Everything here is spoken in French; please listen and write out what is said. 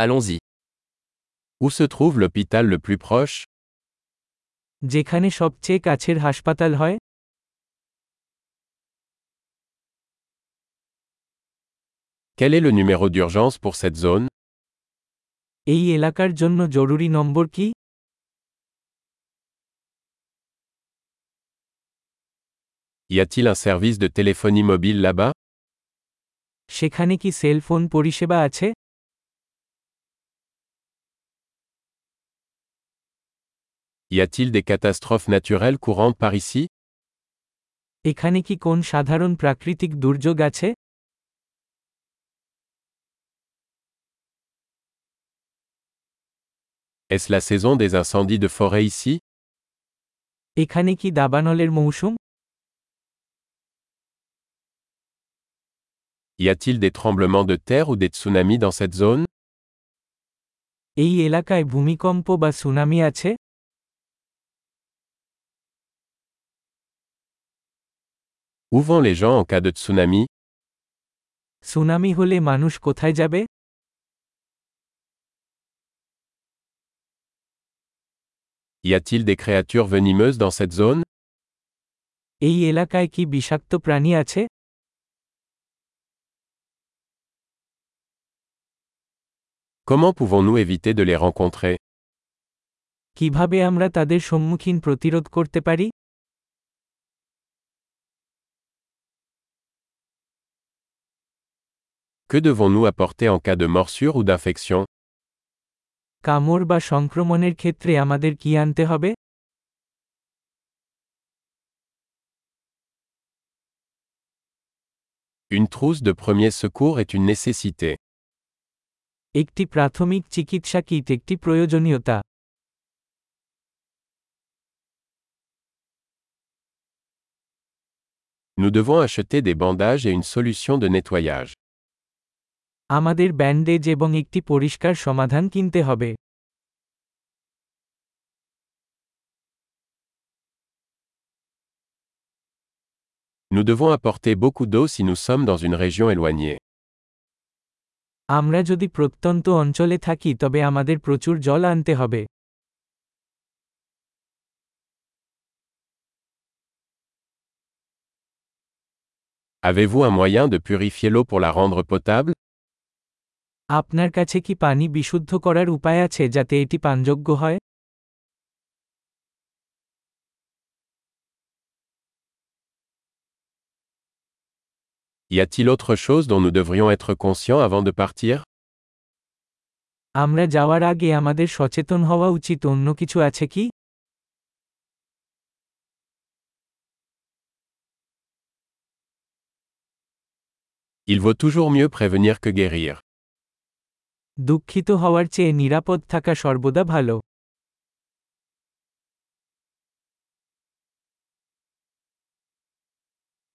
Allons-y. Où se trouve l'hôpital le plus proche যেখানে সবচেয়ে কাছের হাসপাতাল হয় Quel est le numéro d'urgence pour cette zone এই এলাকার জন্য জরুরি নম্বর কি Y a-t-il un service de téléphonie mobile là-bas সেখানে কি সেল ফোন পরিষেবা আছে Y a-t-il des catastrophes naturelles courantes par ici এখানে কি কোন সাধারণ প্রাকৃতিক দুর্যোগ আছে Est-ce la saison des incendies de forêt ici এখানে কি দাবানলের মৌসুম Y a-t-il des tremblements de terre ou des tsunamis dans cette zone এই এলাকায় ভূমিকম্প বা সুনামি আছে Où vont les gens en cas de tsunami tsunami হলে মানুষ কোথায় যাবে Y a-t-il des créatures venimeuses dans cette zone এই এলাকায় কি বিষাক্ত প্রাণী আছে Comment pouvons-nous éviter de les rencontrer কিভাবে আমরা তাদের সম্মুখীন প্রতিরোধ করতে পারি Que devons-nous apporter en cas de morsure ou d'infection কামড় বা সংক্রমণের ক্ষেত্রে আমাদের কি আনতে হবে Une trousse de premier secours est une nécessité. একটি প্রাথমিক চিকিৎসা কিট একটি প্রয়োজনীয়তা Nous devons acheter des bandages et une solution de nettoyage. আমাদের ব্যান্ডেজ এবং একটি পরিষ্কার সমাধান কিনতে হবে Nous devons apporter beaucoup d'eau si nous sommes dans une région éloignée. আমরা যদি প্রত্যন্ত অঞ্চলে থাকি তবে আমাদের প্রচুর জল আনতে হবে Avez-vous un moyen de purifier l'eau pour la rendre potable আপনার কাছে কি পানি বিশুদ্ধ করার উপায় আছে যাতে এটি পানযোগ্য হয় Y a-t-il autre chose dont nous devrions être conscients avant de partir আমরা যাওয়ার আগে আমাদের সচেতন হওয়া উচিত অন্য কিছু আছে কি Il vaut toujours mieux prévenir que guérir. দুঃখিত হওয়ার চেয়ে নিরাপদ থাকা সর্বদা ভালো।